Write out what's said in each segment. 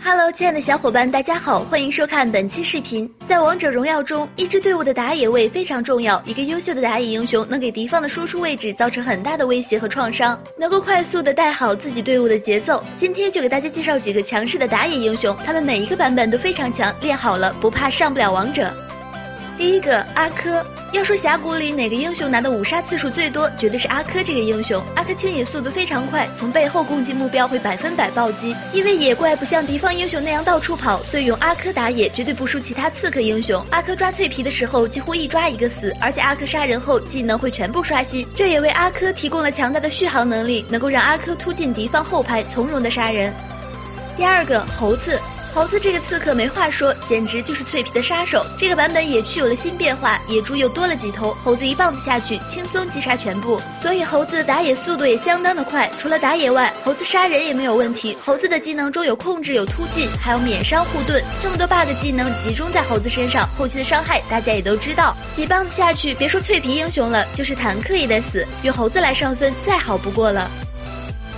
Hello，亲爱的小伙伴，大家好，欢迎收看本期视频。在王者荣耀中，一支队伍的打野位非常重要。一个优秀的打野英雄能给敌方的输出位置造成很大的威胁和创伤，能够快速的带好自己队伍的节奏。今天就给大家介绍几个强势的打野英雄，他们每一个版本都非常强，练好了不怕上不了王者。第一个阿珂，要说峡谷里哪个英雄拿的五杀次数最多，绝对是阿珂这个英雄。阿珂清野速度非常快，从背后攻击目标会百分百暴击。因为野怪不像敌方英雄那样到处跑，所以用阿珂打野绝对不输其他刺客英雄。阿珂抓脆皮的时候几乎一抓一个死，而且阿珂杀人后技能会全部刷新，这也为阿珂提供了强大的续航能力，能够让阿珂突进敌方后排，从容的杀人。第二个猴子。猴子这个刺客没话说，简直就是脆皮的杀手。这个版本野区有了新变化，野猪又多了几头，猴子一棒子下去，轻松击杀全部。所以猴子打野速度也相当的快。除了打野外，猴子杀人也没有问题。猴子的技能中有控制，有突进，还有免伤护盾。这么多 bug 技能集中在猴子身上，后期的伤害大家也都知道。几棒子下去，别说脆皮英雄了，就是坦克也得死。用猴子来上分，再好不过了。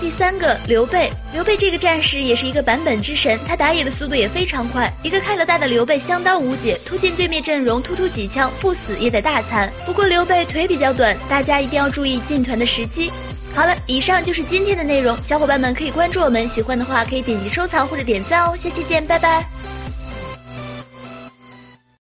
第三个刘备，刘备这个战士也是一个版本之神，他打野的速度也非常快。一个开了大的刘备相当无解，突进对面阵容突突几枪不死也得大残。不过刘备腿比较短，大家一定要注意进团的时机。好了，以上就是今天的内容，小伙伴们可以关注我们，喜欢的话可以点击收藏或者点赞哦。下期见，拜拜。